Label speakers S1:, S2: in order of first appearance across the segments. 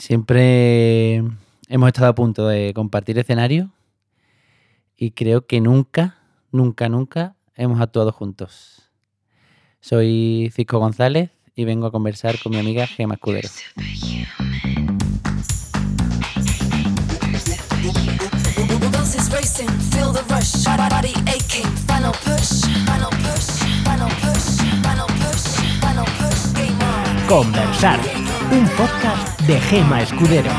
S1: Siempre hemos estado a punto de compartir escenario y creo que nunca, nunca, nunca hemos actuado juntos. Soy Cisco González y vengo a conversar con mi amiga Gema Escudero.
S2: Conversar, un podcast de Gema Escudero.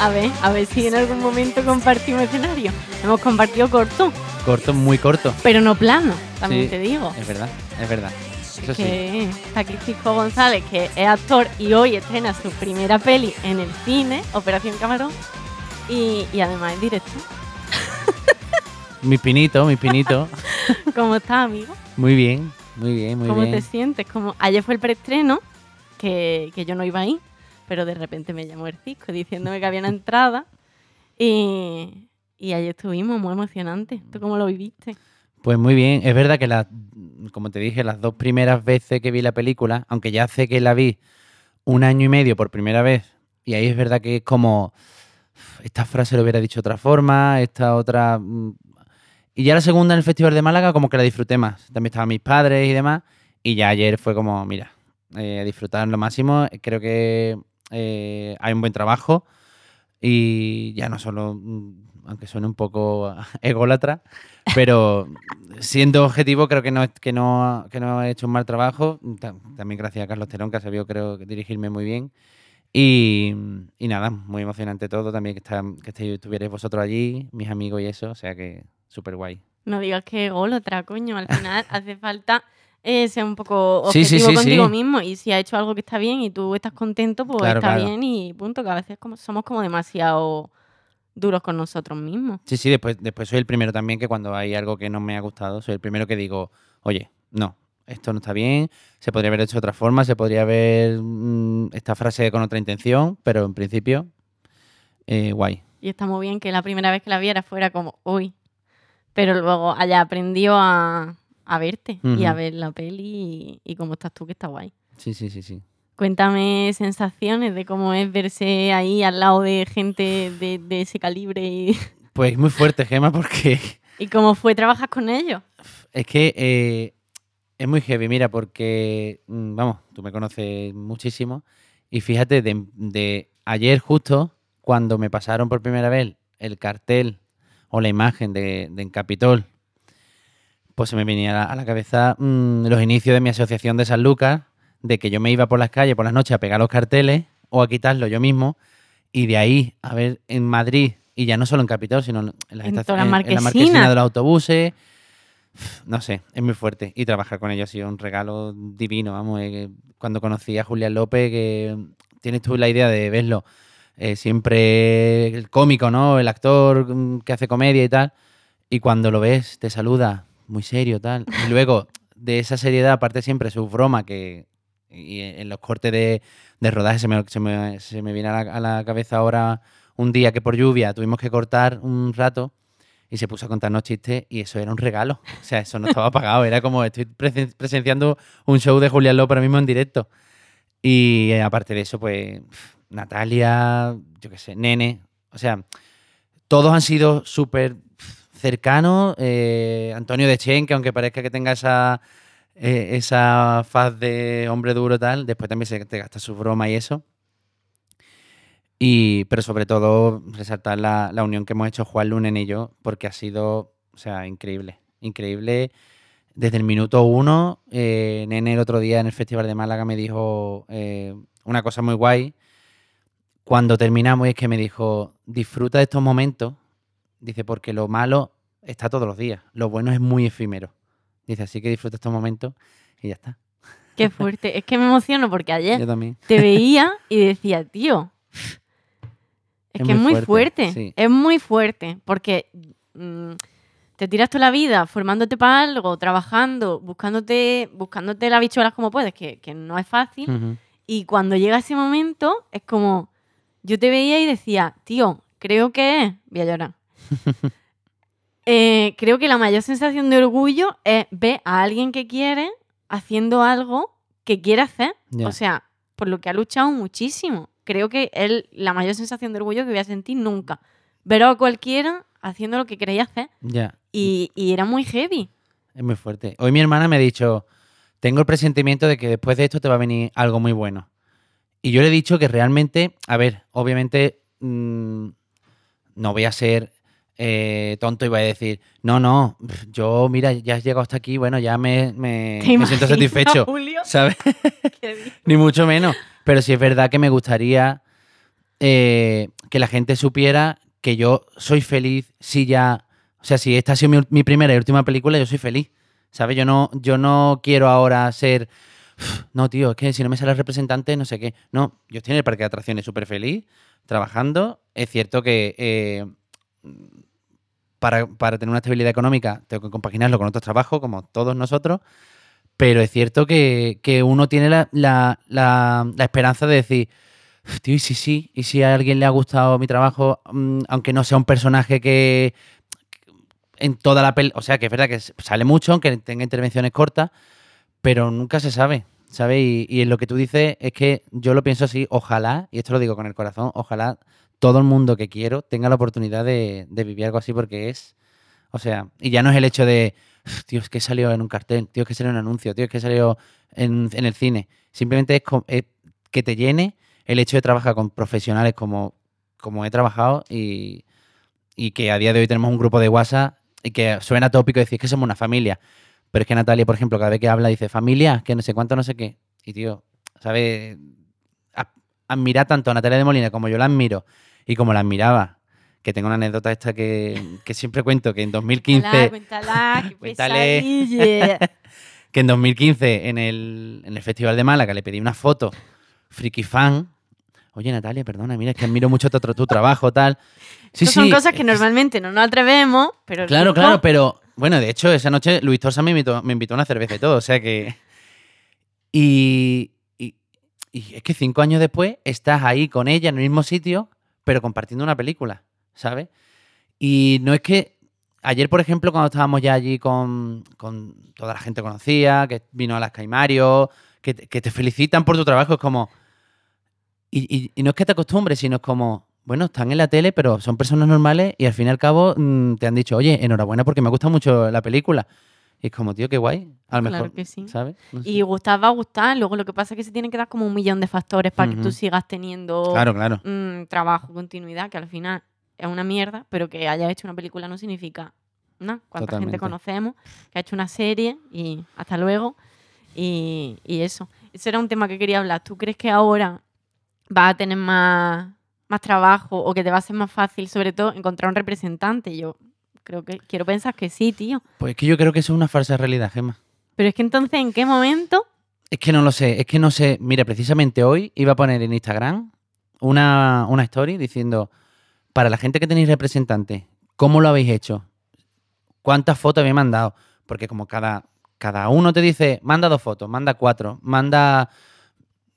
S3: A ver, a ver si en algún momento compartimos escenario. Hemos compartido corto,
S1: Corto, muy corto.
S3: pero no plano, también
S1: Sí,
S3: te digo.
S1: Es verdad, es verdad. Eso sí.
S3: que está aquí Cisco González, que es actor y hoy estrena su primera peli en el cine, Operación Camarón, y, y además en directo.
S1: Mi pinito, mi pinito.
S3: ¿Cómo estás, amigo?
S1: Muy bien, muy bien, muy
S3: ¿Cómo
S1: bien.
S3: te sientes? Como ayer fue el preestreno, que, que yo no iba ahí, pero de repente me llamó el Cisco diciéndome que había una entrada y, y ayer estuvimos muy emocionante. ¿Tú cómo lo viviste?
S1: Pues muy bien, es verdad que las, como te dije, las dos primeras veces que vi la película, aunque ya sé que la vi un año y medio por primera vez, y ahí es verdad que es como, esta frase lo hubiera dicho de otra forma, esta otra... Y ya la segunda en el Festival de Málaga como que la disfruté más. También estaban mis padres y demás, y ya ayer fue como, mira, eh, disfrutar lo máximo, creo que eh, hay un buen trabajo, y ya no solo, mm, aunque suene un poco ególatra, pero siendo objetivo creo que no, que no, que no he hecho un mal trabajo. Ta- También gracias a Carlos Terón, que ha sabido creo dirigirme muy bien. Y, y nada, muy emocionante todo. También que, está, que estéis- estuvierais vosotros allí, mis amigos y eso. O sea que súper guay.
S3: No digas que gol otra, coño. Al final hace falta eh, ser un poco
S1: Sí, sí,
S3: objetivo
S1: sí,
S3: contigo mismo. Y si ha hecho algo que está bien y tú estás contento, pues
S1: Claro,
S3: está
S1: claro.
S3: bien y punto. Que a veces como, somos como demasiado duros con nosotros mismos.
S1: Sí, sí, después, después soy el primero también que cuando hay algo que no me ha gustado, soy el primero que digo, oye, no, esto no está bien, se podría haber hecho de otra forma, se podría haber mm, esta frase con otra intención, pero en principio, eh, guay.
S3: Y está muy bien que la primera vez que la viera fuera como, uy. Pero luego haya aprendido a, a verte y a ver la peli y, y cómo estás tú, que está guay.
S1: Sí, sí, sí, sí.
S3: Cuéntame sensaciones de cómo es verse ahí al lado de gente de, de ese calibre y,
S1: Pues muy fuerte, Gema, porque
S3: y cómo fue trabajar con ellos.
S1: es que eh, es muy heavy, mira, porque, mm, vamos, tú me conoces muchísimo y fíjate, de, de ayer justo, cuando me pasaron por primera vez el cartel o la imagen de, de en Capitol, pues se me venía a la, cabeza mm, los inicios de mi asociación de San Lucas, de que yo me iba por las calles por las noches a pegar los carteles o a quitarlos yo mismo, y de ahí a ver en Madrid, y ya no solo en Capitol, sino en, las
S3: En
S1: estaciones-
S3: toda la
S1: en- en la
S3: marquesina.
S1: de los autobuses, no sé, es muy fuerte. Y trabajar con ellos ha sido un regalo divino, vamos. eh, cuando conocí a Julián López, que tienes tú la idea de verlo eh, siempre el cómico, ¿no? El actor mm, que hace comedia y tal. Y cuando lo ves, te saluda muy serio, tal. Y luego, de esa seriedad, aparte siempre su broma, que y en los cortes de, de rodaje se me, se me, se me viene a la, cabeza ahora un día que por lluvia tuvimos que cortar un rato y se puso a contarnos chistes y eso era un regalo. O sea, eso no estaba pagado, era como estoy presen- presenciando un show de Julián López ahora mismo en directo. Y eh, aparte de eso, pues Natalia, yo qué sé, Nene, o sea, todos han sido súper cercanos. eh, Antonio de Chen, que aunque parezca que tenga esa, eh, esa faz de hombre duro tal, después también se te gasta su broma y eso. Y, pero sobre todo resaltar la, la unión que hemos hecho Juan Lunen y yo, porque ha sido, o sea, increíble. Increíble. Desde el minuto uno, eh, Nene el otro día en el Festival de Málaga me dijo una cosa muy guay. Cuando terminamos, y es que me dijo, disfruta de estos momentos. Dice, porque lo malo está todos los días. Lo bueno es muy efímero. Dice, así que disfruta estos momentos y ya está.
S3: Qué fuerte. es que me emociono porque ayer
S1: Yo también.
S3: te veía y decía, tío, es,
S1: Es
S3: que es
S1: muy fuerte,
S3: fuerte.
S1: sí.
S3: Es muy fuerte porque mm, te tiras toda la vida formándote para algo, trabajando, buscándote, buscándote las bichuelas como puedes, que, que no es fácil. Y cuando llega ese momento, es como, yo te veía y decía, tío, creo que, voy a llorar. Eh, creo que la mayor sensación de orgullo es ver a alguien que quiere haciendo algo que quiere hacer. O sea, por lo que ha luchado muchísimo. Creo que es la mayor sensación de orgullo que voy a sentir nunca. Ver a cualquiera haciendo lo que quería hacer. Y era muy heavy.
S1: Es muy fuerte. Hoy mi hermana me ha dicho, tengo el presentimiento de que después de esto te va a venir algo muy bueno. Y yo le he dicho que realmente, a ver, obviamente mm, no voy a ser eh, tonto y voy a decir, no, no, yo, mira, ya has llegado hasta aquí, bueno, ya me, me-
S3: ¿Te
S1: me siento satisfecho,
S3: Julio?
S1: ¿sabes? Ni mucho menos. Pero sí es verdad que me gustaría eh, que la gente supiera que yo soy feliz si ya. O sea, si esta ha sido mi, mi primera y última película, yo soy feliz. ¿Sabes? Yo no, yo no quiero ahora ser. "Uf, No, tío, es que si no me sale el representante, no sé qué. No, yo estoy en el parque de atracciones súper feliz, trabajando. Es cierto que eh, para, para tener una estabilidad económica tengo que compaginarlo con otros trabajos, como todos nosotros. Pero es cierto que, que uno tiene la, la- la- esperanza de decir, "Uf, tío, y si sí, y si a alguien le ha gustado mi trabajo, mm, aunque no sea un personaje que en toda la peli, o sea, que es verdad que sale mucho, aunque tenga intervenciones cortas, pero nunca se sabe, ¿sabes? Y, y en lo que tú dices es que yo lo pienso así, ojalá, y esto lo digo con el corazón, ojalá todo el mundo que quiero tenga la oportunidad de, de vivir algo así porque es, o sea, y ya no es el hecho de, "Uf, tío, es que salió en un cartel, tío, es que salió en un anuncio, tío, es que salió en, en el cine. Simplemente es, es que te llene el hecho de trabajar con profesionales como, como he trabajado y, y que a día de hoy tenemos un grupo de WhatsApp y que suena tópico decir que somos una familia. Pero es que Natalia, por ejemplo, cada vez que habla dice familia, que no sé cuánto, no sé qué. Y tío, ¿sabes? A- Admirar tanto a Natalia de Molina como yo la admiro y como la admiraba. Que tengo una anécdota esta que, que siempre cuento, que en 2015...
S3: Cuéntala, qué
S1: que en 2015 en el, en el Festival de Málaga le pedí una foto, friki fan. Oye, Natalia, perdona, mira, es que admiro mucho tu, tu trabajo, tal. Sí,
S3: son cosas que normalmente no nos atrevemos, pero
S1: Claro, claro, pero bueno, de hecho, esa noche Luis Torsa me invitó, me invitó a una cerveza y todo, o sea que. Y, y- es que cinco años después estás ahí con ella en el mismo sitio, pero compartiendo una película, ¿sabes? Y no es que. Ayer, por ejemplo, cuando estábamos ya allí con, con toda la gente conocida, que vino a las Caimario, que, que te felicitan por tu trabajo, es como. Y, y- y no es que te acostumbres, sino es como, bueno, están en la tele, pero son personas normales y al fin y al cabo mm, te han dicho, oye, enhorabuena porque me gusta mucho la película. Y es como, tío, qué guay. A lo
S3: Claro
S1: mejor,
S3: que sí.
S1: ¿sabes? No sé.
S3: Y gustar va a gustar, luego lo que pasa es que se tienen que dar como un millón de factores para que tú sigas teniendo
S1: Claro, claro.
S3: mm, trabajo, continuidad, que al final es una mierda, pero que hayas hecho una película no significa nada. Cuánta
S1: Totalmente.
S3: gente conocemos que ha hecho una serie y hasta luego. Y, y eso. Ese era un tema que quería hablar. ¿Tú crees que ahora vas a tener más, más trabajo o que te va a ser más fácil, sobre todo, encontrar un representante? Yo creo que quiero pensar que sí, tío.
S1: Pues es que yo creo que eso es una falsa realidad, Gemma.
S3: Pero es que entonces, ¿en qué momento?
S1: Es que no lo sé, es que no sé. Mira, precisamente hoy iba a poner en Instagram una, una story diciendo, para la gente que tenéis representante, ¿cómo lo habéis hecho? ¿Cuántas fotos habéis mandado? Porque como cada, cada uno te dice, manda dos fotos, manda cuatro, manda...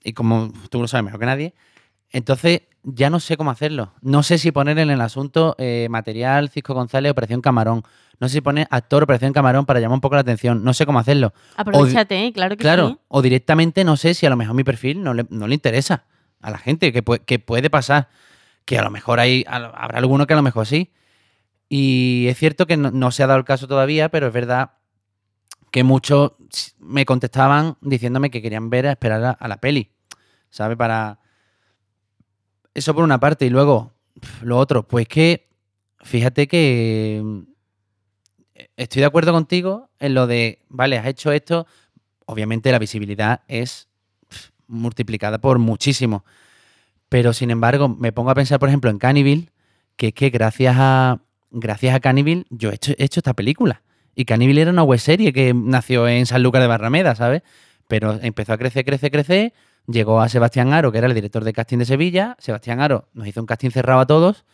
S1: Y como tú lo sabes mejor que nadie, entonces ya no sé cómo hacerlo. No sé si poner en el asunto eh, material Cisco González, Operación Camarón. No sé si poner actor Operación Camarón para llamar un poco la atención. No sé cómo hacerlo.
S3: Aprovechate, claro que
S1: Claro,
S3: sí.
S1: o directamente no sé si a lo mejor mi perfil no le, no le interesa a la gente, que, puede, que puede pasar. Que a lo mejor hay, lo- habrá alguno que a lo mejor sí. Y es cierto que no, no se ha dado el caso todavía, pero es verdad que muchos me contestaban diciéndome que querían ver a esperar a, a la peli, ¿sabes? Para... Eso por una parte. Y luego, lo otro, pues que, fíjate que mm, estoy de acuerdo contigo en lo de, vale, has hecho esto, obviamente la visibilidad es multiplicada por muchísimo. Pero sin embargo, me pongo a pensar, por ejemplo, en Cannibal, que es que gracias a gracias a Cannibal yo he hecho, he hecho esta película. Y Cannibal era una web serie que nació en San Lucas de Barrameda, ¿sabes? Pero empezó a crecer, crecer, crecer. Llegó a Sebastián Aro, que era el director de casting de Sevilla. Sebastián Aro nos hizo un casting cerrado a todos.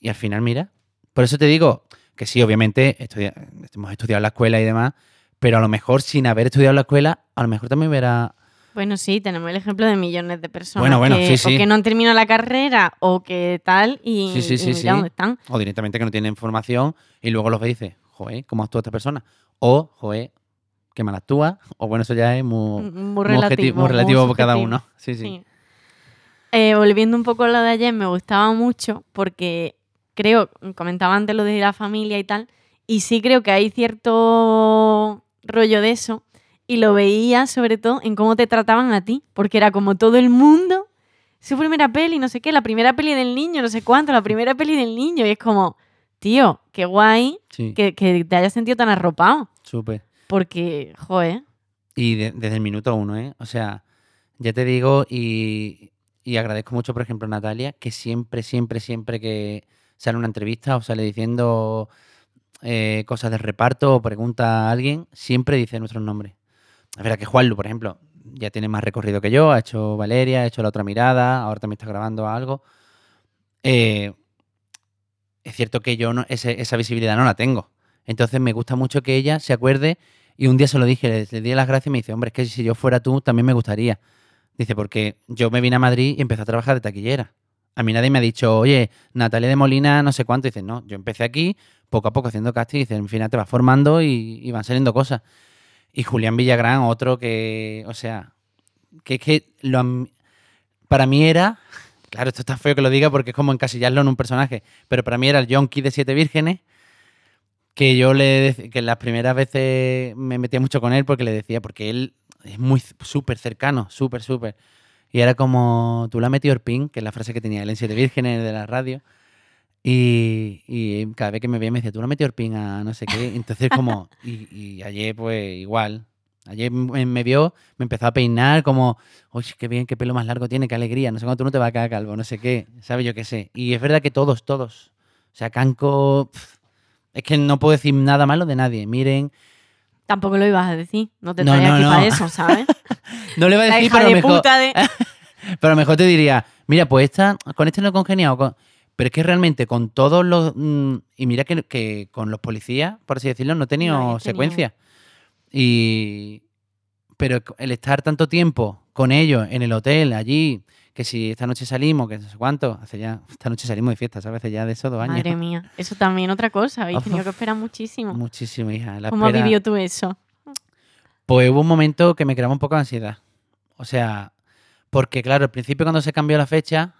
S1: Y al final, mira. Por eso te digo que sí, obviamente, estudia- hemos estudiado en la escuela y demás. Pero a lo mejor sin haber estudiado en la escuela, a lo mejor también hubiera
S3: Bueno, sí, tenemos el ejemplo de millones de personas
S1: Bueno, bueno,
S3: que,
S1: sí, sí.
S3: o que no han terminado la carrera o que tal y,
S1: Sí, sí,
S3: y
S1: sí,
S3: mira
S1: sí.
S3: dónde están.
S1: O directamente que no tienen formación y luego los ve y dice, joder, ¿cómo actúa esta persona? O, joder, que mal actúa, o bueno, eso ya es muy,
S3: Muy
S1: muy
S3: relativo.
S1: muy relativo por cada uno. Sí, sí.
S3: Sí. Eh, volviendo un poco a lo de ayer, me gustaba mucho porque creo, comentaba antes lo de la familia y tal, y sí creo que hay cierto rollo de eso, y lo veía sobre todo en cómo te trataban a ti, porque era como todo el mundo, su primera peli, no sé qué, la primera peli del niño, no sé cuánto, la primera peli del niño, y es como, tío, qué guay
S1: Sí,
S3: que, que te hayas sentido tan arropado,
S1: súper.
S3: Porque, joder,
S1: Y de- desde el minuto uno, ¿eh? O sea, ya te digo, y, y agradezco mucho, por ejemplo, a Natalia, que siempre, siempre, siempre que sale una entrevista o sale diciendo eh, cosas de reparto o pregunta a alguien, siempre dice nuestros nombres. Es verdad que Juanlu, por ejemplo, ya tiene más recorrido que yo, ha hecho Valeria, ha hecho La Otra Mirada, ahora también está grabando algo. Eh, es cierto que yo no, ese- esa visibilidad no la tengo. Entonces me gusta mucho que ella se acuerde y un día se lo dije, le, le di las gracias y me dice, hombre, es que si yo fuera tú también me gustaría. Dice, porque yo me vine a Madrid y empecé a trabajar de taquillera. A mí nadie me ha dicho, oye, Natalia de Molina, no sé cuánto. Dice, no, yo empecé aquí, poco a poco haciendo casting. Dice, en fin, te vas formando y, y van saliendo cosas. Y Julián Villagrán, otro que, o sea, que es que lo, para mí era, claro, esto está feo que lo diga porque es como encasillarlo en un personaje, pero para mí era el Yonki de Siete Vírgenes, que yo le que las primeras veces me metía mucho con él porque le decía, porque él es muy súper cercano, súper, súper. Y era como, tú la has metido Orpín, que es la frase que tenía él en Siete Vírgenes de la radio. Y, y cada vez que me veía me decía, tú la has metido Orpín a no sé qué. Entonces como, y, y ayer pues igual. Ayer me, vio, me empezó a peinar como, uy, qué bien, qué pelo más largo tiene, qué alegría, no sé cuándo tú no te vas a quedar calvo, no sé qué, ¿sabes? Yo qué sé. Y es verdad que todos, todos. O sea, Canco, pf, es que no puedo decir nada malo de nadie. Miren,
S3: tampoco lo ibas a decir, no te
S1: No,
S3: traía
S1: no,
S3: aquí
S1: no.
S3: para eso, ¿sabes?
S1: no le voy a
S3: La
S1: decir,
S3: hija
S1: pero
S3: de
S1: mejor,
S3: puta de...
S1: pero a lo mejor te diría, mira, pues esta, con este no he congeniado. con- Pero es que realmente con todos los... mm, y mira que, que con los policías, por así decirlo, no he tenido
S3: No tenido.
S1: secuencia. Y... Pero el estar tanto tiempo con ellos en el hotel, allí, que si esta noche salimos, que no sé cuánto, hace ya... Esta noche salimos de fiesta, ¿sabes? Hace ya de esos dos años.
S3: Madre mía, eso también otra cosa, habéis tenido que esperar muchísimo.
S1: Muchísimo, hija. La
S3: ¿Cómo has
S1: espera-
S3: vivido tú eso?
S1: Pues hubo un momento que me creaba un poco de ansiedad. O sea, porque claro, al principio cuando se cambió la fecha,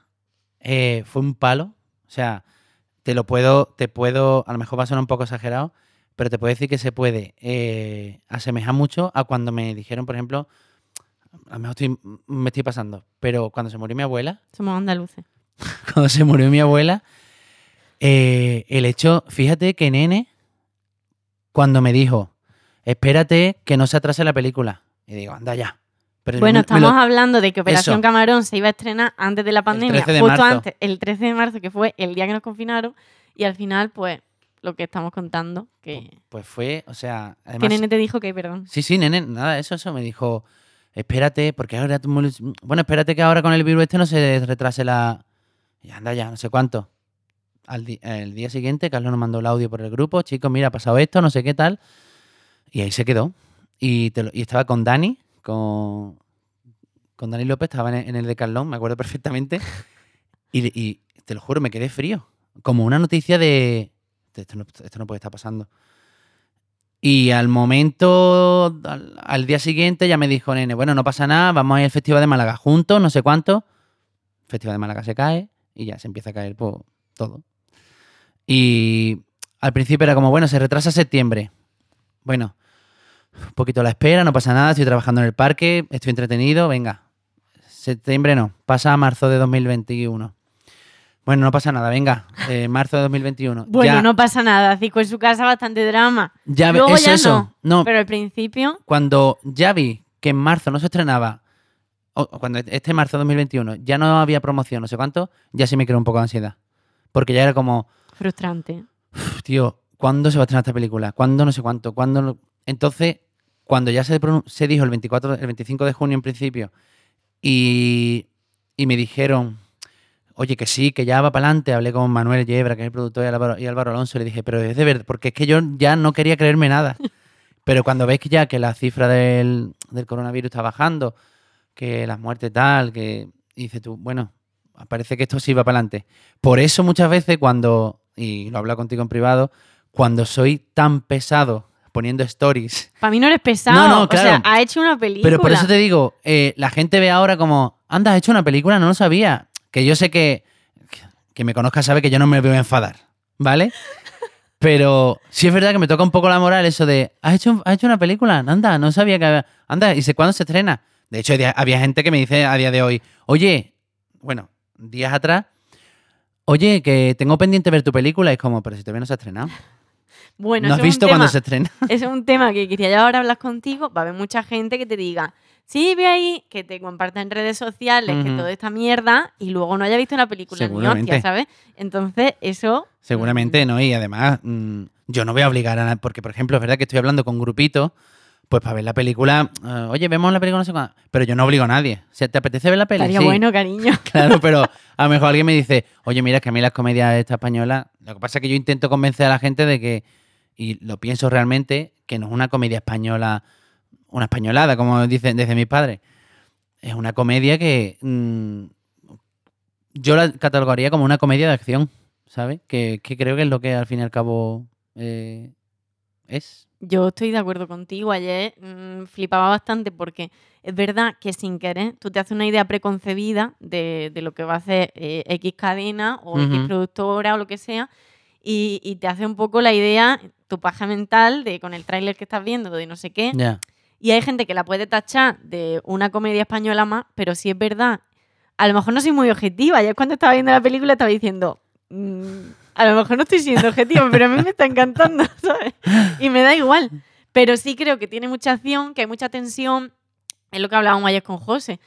S1: eh, fue un palo. O sea, te lo puedo, te puedo, a lo mejor va a sonar un poco exagerado, pero te puedo decir que se puede eh, asemejar mucho a cuando me dijeron, por ejemplo, a lo mejor estoy- me estoy pasando, pero cuando se murió mi abuela,
S3: Somos andaluces.
S1: cuando se murió mi abuela, eh, el hecho, fíjate que nene, cuando me dijo, espérate que no se atrase la película, y digo, anda ya. Pero
S3: Bueno,
S1: me- me
S3: estamos
S1: lo-
S3: hablando de que Operación
S1: Eso.
S3: Camarón se iba a estrenar antes de la pandemia,
S1: 13 de
S3: justo
S1: marzo.
S3: antes, el 13 de marzo, que fue el día que nos confinaron, y al final, pues, lo que estamos contando, que...
S1: Pues fue, o sea,
S3: ¿Qué
S1: además...
S3: nene te dijo que, perdón?
S1: Sí, sí, nene, nada, eso, eso me dijo, espérate, porque ahora, lo- bueno, espérate que ahora con el virus este no se retrase la... Y anda ya, no sé cuánto. Al el día siguiente, Carlos nos mandó el audio por el grupo, chicos, mira, ha pasado esto, no sé qué tal. Y ahí se quedó. Y, te lo- y estaba con Dani, con, con Dani López, estaba en el, de Carlón, me acuerdo perfectamente. Y, te lo juro, me quedé frío. Como una noticia de... Esto no puede estar pasando. Y al momento, al, día siguiente, ya me dijo, nene, bueno, no pasa nada, vamos a ir al Festival de Málaga juntos, no sé cuánto. Festival de Málaga se cae y ya se empieza a caer pues, todo. Y al principio era como, bueno, se retrasa septiembre. Bueno, un poquito la espera, no pasa nada, estoy trabajando en el parque, estoy entretenido, venga. Septiembre no, pasa a marzo de 2021. Bueno, no pasa nada, venga, eh, marzo de 2021.
S3: Bueno,
S1: ya,
S3: no pasa nada, Cico en su casa bastante drama.
S1: ya
S3: Luego
S1: es
S3: ya
S1: eso. No,
S3: Pero al principio,
S1: cuando ya vi que en marzo no se estrenaba, o cuando este marzo de 2021 ya no había promoción, no sé cuánto, ya sí me creó un poco de ansiedad. Porque ya era como,
S3: frustrante.
S1: "Uf, tío, ¿cuándo se va a estrenar esta película? ¿Cuándo no sé cuánto? ¿Cuándo no?". Entonces, cuando ya se, se dijo el 24, el 25 de junio en principio, y, y me dijeron, oye, que sí, que ya va para adelante, hablé con Manuel Yebra, que es el productor, y Álvaro, y Álvaro Alonso, le dije, pero es de verdad, porque es que yo ya no quería creerme nada. Pero cuando veis que ya que la cifra del, del coronavirus está bajando, que las muertes tal, que y dices tú, bueno, parece que esto sí va para adelante. Por eso muchas veces cuando, y lo he hablado contigo en privado, cuando soy tan pesado poniendo stories.
S3: Para mí no eres pesado.
S1: No, no,
S3: O sea,
S1: claro.
S3: ha hecho una película.
S1: Pero por eso te digo, eh, la gente ve ahora como, anda, has hecho una película, no lo sabía. Que yo sé que, que me conozca sabe que yo no me voy a enfadar, ¿vale? Pero sí es verdad que me toca un poco la moral eso de, ¿has hecho, has hecho una película? Anda, no sabía que había... Anda, ¿y sé cuándo se estrena? De hecho, había- gente que me dice a día de hoy, oye, bueno, días atrás, oye, que tengo pendiente ver tu película. Y es como, pero si todavía no se ha estrenado.
S3: Bueno,
S1: ¿No has visto cuando se estrena?
S3: Ese es un tema que quería yo ahora hablar contigo. Va a haber mucha gente que te diga, sí, ve ahí, que te comparta en redes sociales, que toda esta mierda, y luego no haya visto una película ni hostia, ¿sabes? Entonces, eso.
S1: Seguramente no, y además mm, yo no voy a obligar a nadie, porque por ejemplo es verdad que estoy hablando con grupitos, pues para ver la película, eh, oye, vemos la película, no sé cuándo, pero yo no obligo a nadie. O sea, ¿te apetece ver la peli?
S3: Estaría
S1: Sí.
S3: bueno, cariño.
S1: Claro, pero a lo mejor alguien me dice, oye, mira, es que a mí las comedias esta españolas, lo que pasa es que yo intento convencer a la gente de que, y lo pienso realmente, que no es una comedia española, una españolada, como dicen desde mis padres. Es una comedia que mm, yo la catalogaría como una comedia de acción, ¿sabes? Que, que creo que es lo que al fin y al cabo eh, es.
S3: Yo estoy de acuerdo contigo. Ayer mm, flipaba bastante porque es verdad que sin querer tú te haces una idea preconcebida de, de lo que va a hacer eh, X cadena o X productora o lo que sea y, y te hace un poco la idea, tu paja mental de con el tráiler que estás viendo de no sé qué.
S1: Ya.
S3: Y hay gente que la puede tachar de una comedia española más, pero si es verdad, a lo mejor no soy muy objetiva. Ayer cuando estaba viendo la película estaba diciendo, "Mm, a lo mejor no estoy siendo objetiva, pero a mí me está encantando, ¿sabes? Y me da igual. Pero sí creo que tiene mucha acción, que hay mucha tensión. Es lo que hablábamos ayer con José,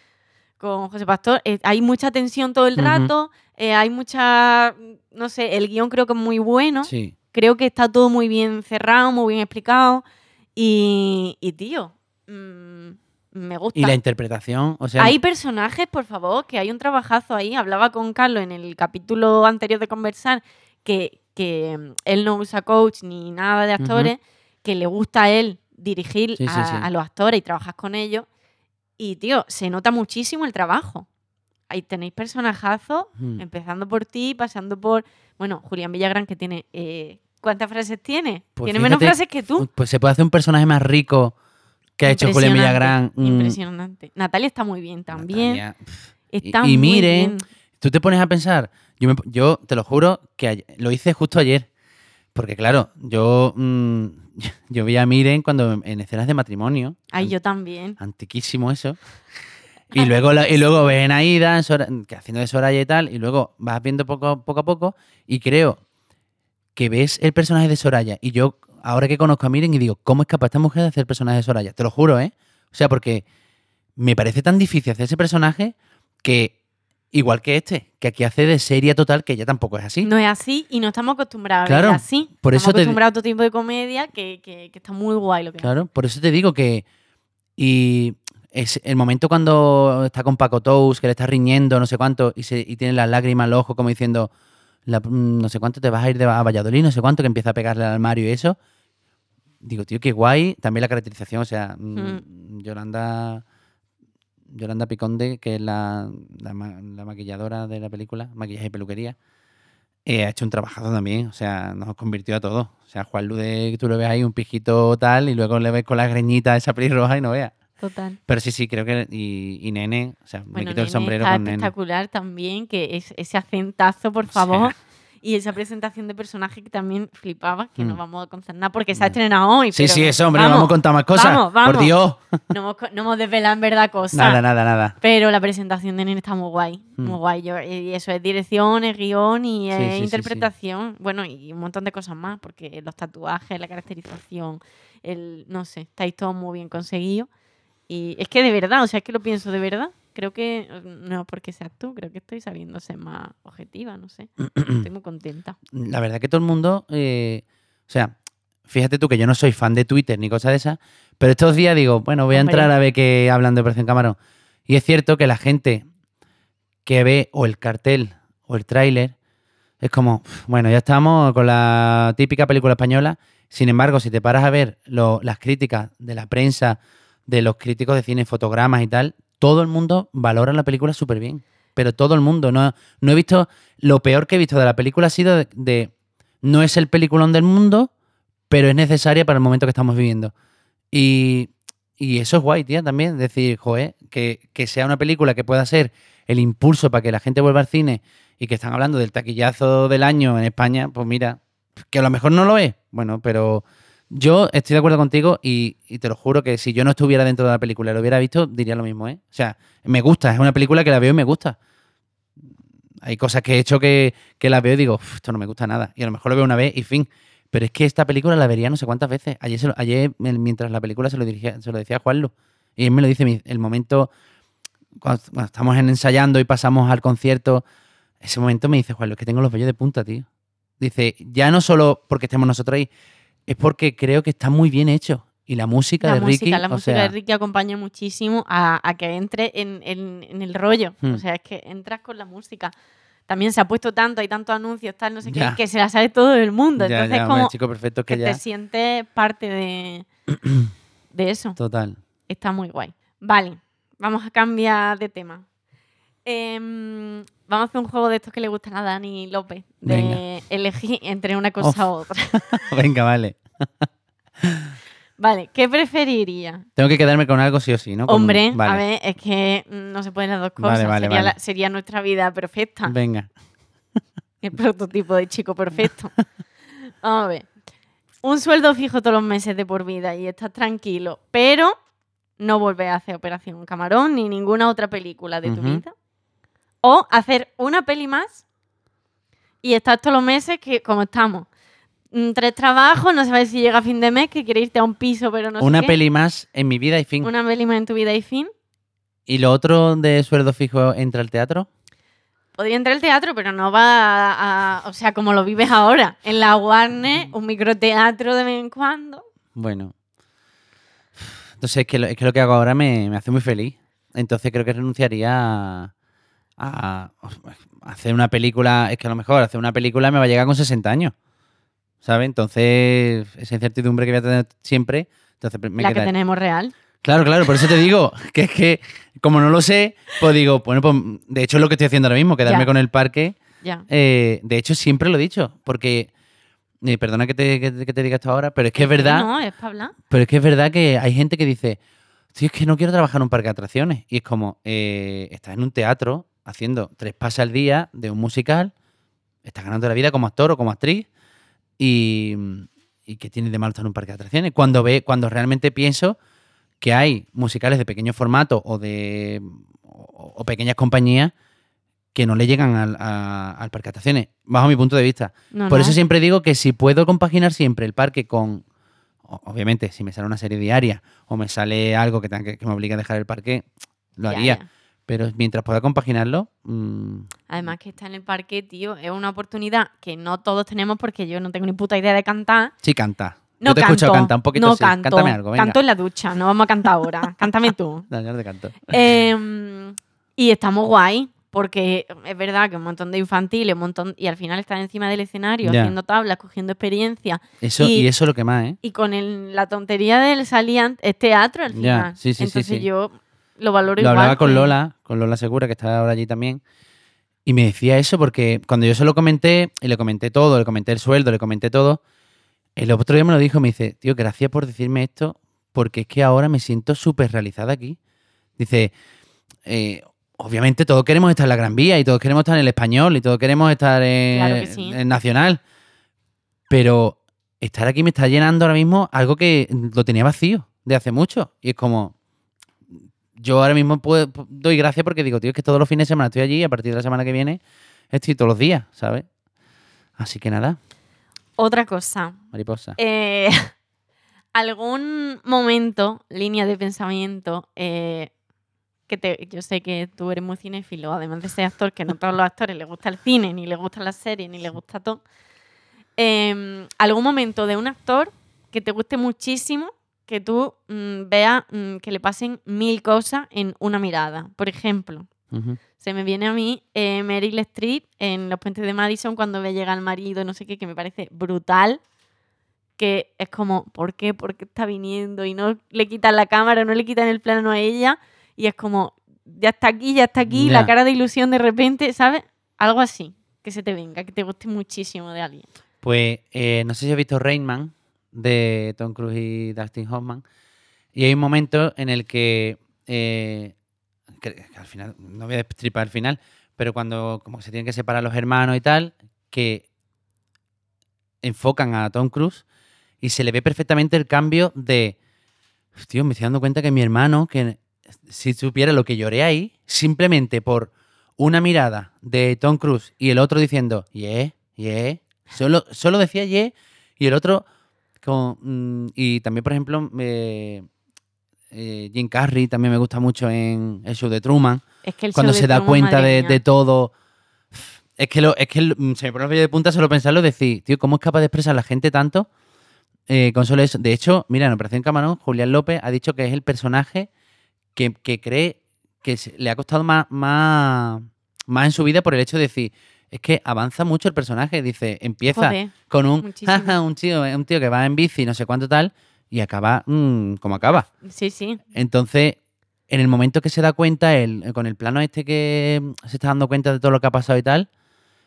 S3: con José Pastor. eh, hay mucha tensión todo el rato, eh, hay mucha, no sé, el guion creo que es muy bueno.
S1: Sí.
S3: Creo que está todo muy bien cerrado, muy bien explicado. Y, y, tío, mm, me gusta.
S1: Y la interpretación, o sea,
S3: hay personajes, por favor, que hay un trabajazo ahí. Hablaba con Carlos en el capítulo anterior de conversar que, que mm, él no usa coach ni nada de actores, que le gusta a él dirigir
S1: Sí,
S3: a,
S1: sí.
S3: a los actores y trabajar con ellos. Y, tío, se nota muchísimo el trabajo. Ahí tenéis personajazos,
S1: Mm.
S3: empezando por ti, pasando por, bueno, Julián Villagrán, que tiene... eh, ¿Cuántas frases tiene?
S1: Pues
S3: tiene menos frases que tú.
S1: pues se puede hacer un personaje más rico que ha hecho Julián Villagrán. mm,
S3: Impresionante. Natalia está muy bien también.
S1: Natalia,
S3: Está
S1: Y- y
S3: muy
S1: miren,
S3: bien.
S1: Tú te pones a pensar, yo, me- yo te lo juro que ayer- lo hice justo ayer. Porque claro, yo, mm, yo vi a Miren cuando en escenas de matrimonio.
S3: Ay,
S1: an-
S3: yo también.
S1: Antiquísimo eso. Y luego, y luego ves a que haciendo de Soraya y tal, y luego vas viendo poco, poco a poco, y creo que ves el personaje de Soraya. Y yo, ahora que conozco a Miren, y digo, ¿cómo es capaz esta mujer de hacer el personaje de Soraya? Te lo juro, ¿eh? O sea, porque me parece tan difícil hacer ese personaje que, igual que este, que aquí hace de serie total, que ya tampoco es así.
S3: No es así y no estamos acostumbrados a
S1: Claro,
S3: verla así.
S1: por
S3: estamos
S1: eso te-
S3: acostumbrados a otro tipo de comedia que, que- que está muy guay lo que hace.
S1: Claro, por eso te digo que. Y es el momento cuando está con Paco Tous, que le está riñendo, no sé cuánto, y, se, y tiene las lágrimas al ojo, como diciendo, la- mm, no sé cuánto, te vas a ir de, a Valladolid, no sé cuánto, que empieza a pegarle al Mario y eso. Digo, tío, qué guay. También la caracterización, o sea, mm, Yolanda. Yolanda Piconde, que es la, la la maquilladora de la película, maquillaje y peluquería, eh, ha hecho un trabajazo también. O sea, nos convirtió a todos. O sea, Juan Lude, tú lo ves ahí, un pijito tal, y luego le ves con la greñita esa pelirroja y no veas.
S3: Total.
S1: Pero sí, sí, creo que. Y, y Nene, o sea, me
S3: Bueno,
S1: quito el sombrero
S3: está
S1: con Nene.
S3: espectacular también, que es ese acentazo, por favor. Y esa presentación de personaje que también flipaba, que no
S1: Mm.
S3: vamos a concernar porque se ha estrenado hoy.
S1: Sí,
S3: pero
S1: sí, eso, hombre, no vamos a contar más cosas.
S3: Vamos, vamos.
S1: Por Dios.
S3: No hemos, no hemos desvelado en verdad cosas.
S1: Nada, nada, nada.
S3: Pero la presentación de Nene está muy guay,
S1: Mm.
S3: muy guay. Yo- y eso es dirección, es guion y
S1: Sí,
S3: es
S1: sí, sí, sí.
S3: interpretación. Bueno, y un montón de cosas más, porque los tatuajes, la caracterización, el no sé, estáis todo muy bien conseguido. Y es que de verdad, o sea, es que lo pienso de verdad. Creo que, no porque seas tú, creo que estoy sabiendo ser más objetiva, no sé. Estoy muy contenta.
S1: la verdad que todo el mundo, eh, o sea, fíjate tú que yo no soy fan de Twitter ni cosa de esas, pero estos días digo, bueno, voy a
S3: Hombre.
S1: entrar a ver qué hablan de Operación Camarón. Y es cierto que la gente que ve o el cartel o el tráiler es como, "Uf, bueno, ya estamos con la típica película española. Sin embargo, si te paras a ver lo- las críticas de la prensa, de los críticos de cine, fotogramas y tal, todo el mundo valora la película súper bien. Pero todo el mundo. No, no he visto. Lo peor que he visto de la película ha sido de, No es el peliculón del mundo, pero es necesaria para el momento que estamos viviendo. Y, y eso es guay, tía, también. Decir, joder, que, que sea una película que pueda ser el impulso para que la gente vuelva al cine y que están hablando del taquillazo del año en España, pues mira, que a lo mejor no lo es. Bueno, pero yo estoy de acuerdo contigo y, te lo juro que si yo no estuviera dentro de la película y lo hubiera visto, diría lo mismo, ¿eh? O sea, me gusta, es una película que la veo y me gusta. Hay cosas que he hecho que, que la veo y digo, "Uf, esto no me gusta nada. Y a lo mejor lo veo una vez y fin. Pero es que esta película la vería no sé cuántas veces. Ayer, se lo- ayer mientras la película se lo, dirigía, se lo decía a Juanlu. Y él me lo dice, el momento, cuando, estamos en ensayando y pasamos al concierto, ese momento me dice, Juanlu, es que tengo los vellos de punta, tío. Dice, ya no solo porque estemos nosotros ahí, es porque creo que está muy bien hecho. Y la música
S3: La
S1: de
S3: música,
S1: Ricky,
S3: la música
S1: sea,
S3: de Ricky acompaña muchísimo a, a que entre en, en- en el rollo.
S1: Hmm.
S3: O sea, es que entras con la música. También se ha puesto tanto, hay tantos anuncios, tal, no sé
S1: Ya.
S3: qué, que se la sabe todo el mundo.
S1: ya,
S3: Entonces,
S1: ya,
S3: como
S1: chico perfecto
S3: que te sientes parte de, de eso.
S1: total.
S3: Está muy guay. Vale, vamos a cambiar de tema. Em, vamos a hacer un juego de estos que le gustan a Dani López. De
S1: Venga.
S3: elegir entre una cosa u otra.
S1: Venga, vale.
S3: Vale, ¿qué preferiría?
S1: Tengo que quedarme con algo sí o sí, ¿no? Con-
S3: Hombre,
S1: vale.
S3: a ver, es que mm, no se pueden las dos cosas.
S1: vale,
S3: sería,
S1: vale.
S3: la- sería nuestra vida perfecta.
S1: Venga.
S3: El prototipo de chico perfecto. Vamos a ver. Un sueldo fijo todos los meses de por vida y estás tranquilo, pero no volver a hacer Operación Camarón ni ninguna otra película de tu vida. O hacer una peli más y estás todos los meses que, como estamos, mm, tres trabajos, no sabes si llega a fin de mes, que quieres irte a un piso, pero no sé
S1: Una peli más en mi vida y fin.
S3: Una peli más en tu vida y fin.
S1: ¿Y lo otro de sueldo fijo entra al teatro?
S3: Podría entrar al teatro, pero no va a, a- O sea, como lo vives ahora. En la Warner, un microteatro de vez en cuando.
S1: Bueno. Entonces es que lo, es que lo que hago ahora me, me hace muy feliz. Entonces creo que renunciaría a, a- a hacer una película. Es que a lo mejor hacer una película me va a llegar con 60 años. ¿Sabes? Entonces, esa incertidumbre que voy a tener siempre. Entonces me
S3: la que tenemos real.
S1: Claro, claro, por eso te digo que es que, como no lo sé, pues digo, bueno, pues de hecho es lo que estoy haciendo ahora mismo, quedarme con el parque.
S3: Ya.
S1: Eh, de hecho, siempre lo he dicho, porque, eh, perdona que te, que, te- que te diga esto ahora, pero es que es verdad,
S3: No, es para hablar.
S1: pero es que es verdad que hay gente que dice, tío, es que no quiero trabajar en un parque de atracciones. Y es como, eh, estás en un teatro haciendo tres pases al día de un musical, estás ganando la vida como actor o como actriz, y, y ¿qué tiene de malo estar en un parque de atracciones? Cuando, ve, cuando realmente pienso que hay musicales de pequeño formato o de o, o pequeñas compañías que no le llegan al, a- al parque de atracciones, bajo mi punto de vista.
S3: No,
S1: Por
S3: no.
S1: eso siempre digo que si puedo compaginar siempre el parque con, obviamente, si me sale una serie diaria o me sale algo que, tenga que, que me obligue a dejar el parque, lo
S3: Ya,
S1: haría.
S3: ya.
S1: Pero mientras pueda compaginarlo, mm,
S3: Además que está en el parque, tío, es una oportunidad que no todos tenemos porque yo no tengo ni puta idea de cantar.
S1: sí canta.
S3: No
S1: Yo te he
S3: canto,
S1: escuchado cantar un poquito,
S3: no
S1: sí.
S3: canto.
S1: Cántame algo, venga.
S3: Canto en la ducha, no vamos a cantar ahora. Cántame tú.
S1: No, yo te canto.
S3: Em, y estamos guay, porque es verdad que un montón de infantiles, un montón, y al final estás encima del escenario
S1: Ya.
S3: haciendo tablas, cogiendo experiencia,
S1: Eso,
S3: Y-
S1: y, eso es lo que más, ¿eh?
S3: y con el- la tontería del salían es teatro al
S1: Ya,
S3: final.
S1: sí, sí, sí,
S3: Entonces
S1: sí.
S3: yo lo valoro
S1: Lo
S3: igual.
S1: hablaba con Lola, con Lola Segura, que está ahora allí también. Y me decía eso porque cuando yo se lo comenté, y le comenté todo, le comenté el sueldo, le comenté todo, el otro día me lo dijo, me dice, tío, gracias por decirme esto, porque es que ahora me siento súper realizada aquí. Dice, eh, obviamente todos queremos estar en la Gran Vía y todos queremos estar en el español y todos queremos estar en,
S3: Claro que sí.
S1: en Nacional, pero estar aquí me está llenando ahora mismo algo que lo tenía vacío de hace mucho. Y es como, yo ahora mismo puedo- doy gracias porque digo, tío, es que todos los fines de semana estoy allí y a partir de la semana que viene estoy todos los días, ¿sabes? Así que nada,
S3: Otra cosa.
S1: mariposa.
S3: Eh, ¿Algún momento, línea de pensamiento, eh, que te, yo sé que tú eres muy cinéfilo, además de ser actor, que no todos los actores les gusta el cine, ni les gusta las series, ni les gusta todo. eh, ¿Algún momento de un actor que te guste muchísimo, que tú mm, veas mm, que le pasen mil cosas en una mirada? Por ejemplo, se me viene a mí eh, Meryl Streep en Los Puentes de Madison cuando ve llega el marido, no sé qué, que me parece brutal. Que es como, ¿por qué? ¿Por qué está viniendo? Y no le quitan la cámara, no le quitan el plano a ella. Y es como, ya está aquí, ya está aquí, la cara de ilusión de repente, ¿sabes? Algo así, que se te venga, que te guste muchísimo de alguien.
S1: Pues eh, no sé si has visto Rain Man, de Tom Cruise y Dustin Hoffman. Y hay un momento en el que, eh, al final, no voy a destripar el final, pero cuando como se tienen que separar los hermanos y tal, que enfocan a Tom Cruise y se le ve perfectamente el cambio de, tío, me estoy dando cuenta que mi hermano, que si supiera lo que lloré ahí, simplemente por una mirada de Tom Cruise y el otro diciendo, yeah, yeah, solo, solo decía yeah, y el otro, con, mm, y también, por ejemplo, eh, eh, Jim Carrey también me gusta mucho en el show de Truman,
S3: Es que el
S1: cuando
S3: show de
S1: se da
S3: Truman,
S1: cuenta de, todo. Es que, lo, es que el- se me pone el vello de punta solo pensarlo y decir, tío, ¿cómo es capaz de expresar la gente tanto eh, con solo eso? De hecho, mira, en Operación Camarón, Julián López ha dicho que es el personaje que, que cree que le ha costado más, más, más en su vida por el hecho de decir, es que avanza mucho el personaje. Dice, empieza
S3: Joder,
S1: con un, jaja, un tío, un tío que va en bici, no sé cuánto tal, y acaba mm, como acaba.
S3: Sí, sí.
S1: Entonces, en el momento que se da cuenta, él, con el plano este que mm, se está dando cuenta de todo lo que ha pasado y tal,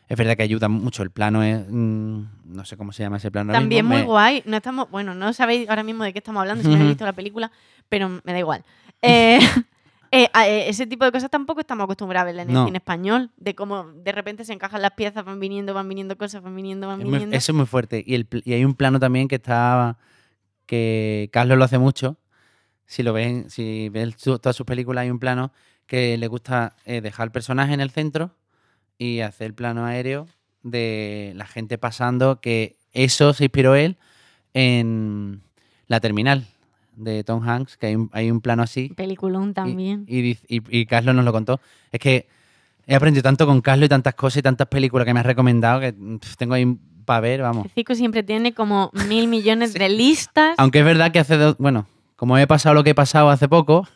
S1: es verdad que ayuda mucho. El plano es. mm, no sé cómo se llama ese plano.
S3: También
S1: mismo,
S3: muy
S1: me-
S3: guay. No estamos, bueno, no sabéis ahora mismo de qué estamos hablando si no habéis visto la película, pero me da igual. Eh, eh, eh, ese tipo de cosas tampoco estamos acostumbrados a verla en el cine español, de cómo de repente se encajan las piezas, van viniendo, van viniendo cosas, van viniendo, van
S1: es muy-
S3: viniendo.
S1: eso es muy fuerte. Y, el, y hay un plano también que está. que Carlos lo hace mucho. Si lo ven, si ven su- todas sus películas, hay un plano que le gusta eh, dejar el personaje en el centro y hacer el plano aéreo de la gente pasando, que eso se inspiró él en La Terminal de Tom Hanks, que hay un, hay un plano así.
S3: Peliculón también.
S1: Y, y- y Carlos nos lo contó. Es que he aprendido tanto con Carlos y tantas cosas y tantas películas que me has recomendado que pff, tengo ahí para ver, vamos.
S3: El Cico siempre tiene como mil millones de listas.
S1: Aunque es verdad que hace dos, bueno, como he pasado lo que he pasado hace poco,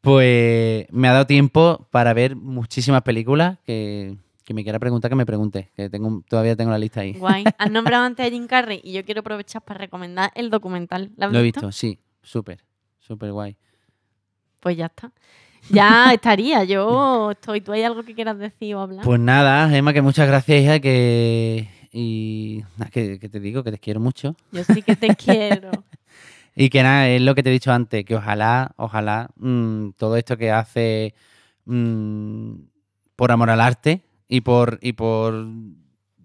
S1: pues me ha dado tiempo para ver muchísimas películas que, que me quiera preguntar, que me pregunte, que tengo, todavía tengo la lista ahí.
S3: Guay. Has nombrado antes a Jim Carrey y yo quiero aprovechar para recomendar el documental. ¿Lo has
S1: Lo he
S3: visto,
S1: sí, súper, súper guay.
S3: Pues ya está. Ya estaría. Yo estoy. ¿Tú hay algo que quieras decir o hablar?
S1: Pues nada, Emma, que muchas gracias, hija, que... Y nada, que, que te digo que te quiero mucho.
S3: Yo sí que te quiero.
S1: Y que nada, es lo que te he dicho antes, que ojalá, ojalá mm, todo esto que hace mm, por amor al arte y por, y por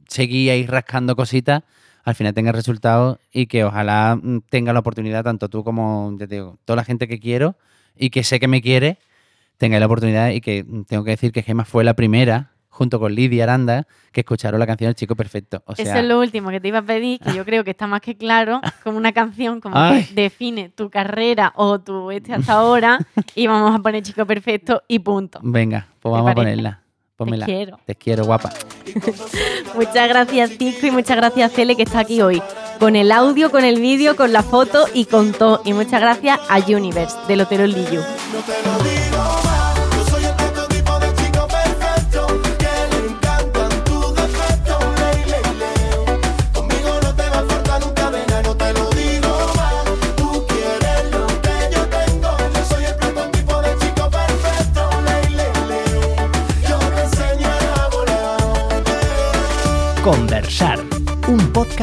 S1: seguir ahí rascando cositas, al final tenga resultados y que ojalá mm, tenga la oportunidad, tanto tú como ya te digo, toda la gente que quiero y que sé que me quiere, tenga la oportunidad y que mm, tengo que decir que Gema fue la primera, junto con Lidia Aranda, que escucharon la canción El Chico Perfecto. O sea,
S3: Eso es lo último que te iba a pedir, que yo creo que está más que claro, como una canción como
S1: Ay.
S3: que define tu carrera o tu este hasta ahora y vamos a poner Chico Perfecto y punto.
S1: venga, pues
S3: ¿Te
S1: vamos a ponerla. Pónmela.
S3: quiero.
S1: Te quiero, guapa.
S3: Muchas gracias Tico y muchas gracias Cele que está aquí hoy. Con el audio, con el vídeo, con la foto y con todo. Y muchas gracias a Universe del Hotel Liyu.
S4: No te lo digo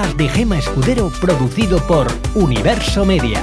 S2: de Gema Escudero producido por Universo Media.